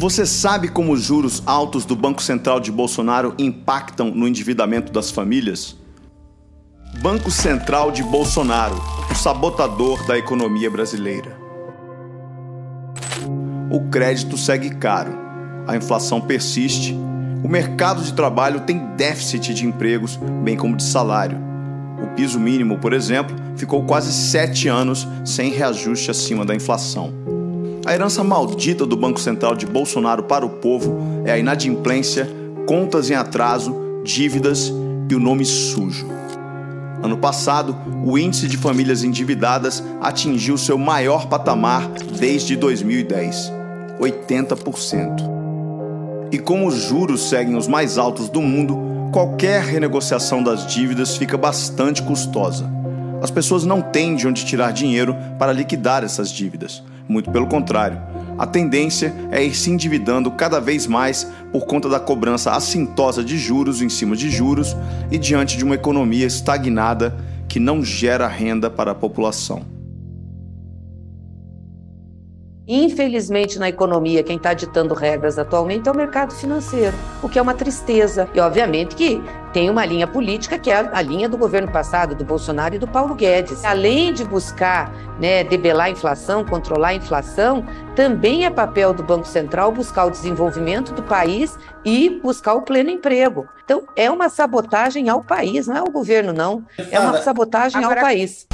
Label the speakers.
Speaker 1: Você sabe como os juros altos do Banco Central de Bolsonaro impactam no endividamento das famílias? Banco Central de Bolsonaro, o sabotador da economia brasileira. O crédito segue caro, a inflação persiste, o mercado de trabalho tem déficit de empregos, bem como de salário. O piso mínimo, por exemplo, ficou quase sete anos sem reajuste acima da inflação. A herança maldita do Banco Central de Bolsonaro para o povo é a inadimplência, contas em atraso, dívidas e o nome sujo. Ano passado, o índice de famílias endividadas atingiu seu maior patamar desde 2010, 80%. E como os juros seguem os mais altos do mundo, qualquer renegociação das dívidas fica bastante custosa. As pessoas não têm de onde tirar dinheiro para liquidar essas dívidas. Muito pelo contrário, a tendência é ir se endividando cada vez mais por conta da cobrança assintosa de juros em cima de juros e diante de uma economia estagnada que não gera renda para a população.
Speaker 2: Infelizmente, na economia, quem está ditando regras atualmente é o mercado financeiro, o que é uma tristeza. E, obviamente, que tem uma linha política que é a linha do governo passado, do Bolsonaro e do Paulo Guedes. Além de buscar né, debelar a inflação, controlar a inflação, também é papel do Banco Central buscar o desenvolvimento do país e buscar o pleno emprego. Então, é uma sabotagem ao país, não é ao governo, não. É uma sabotagem ao país.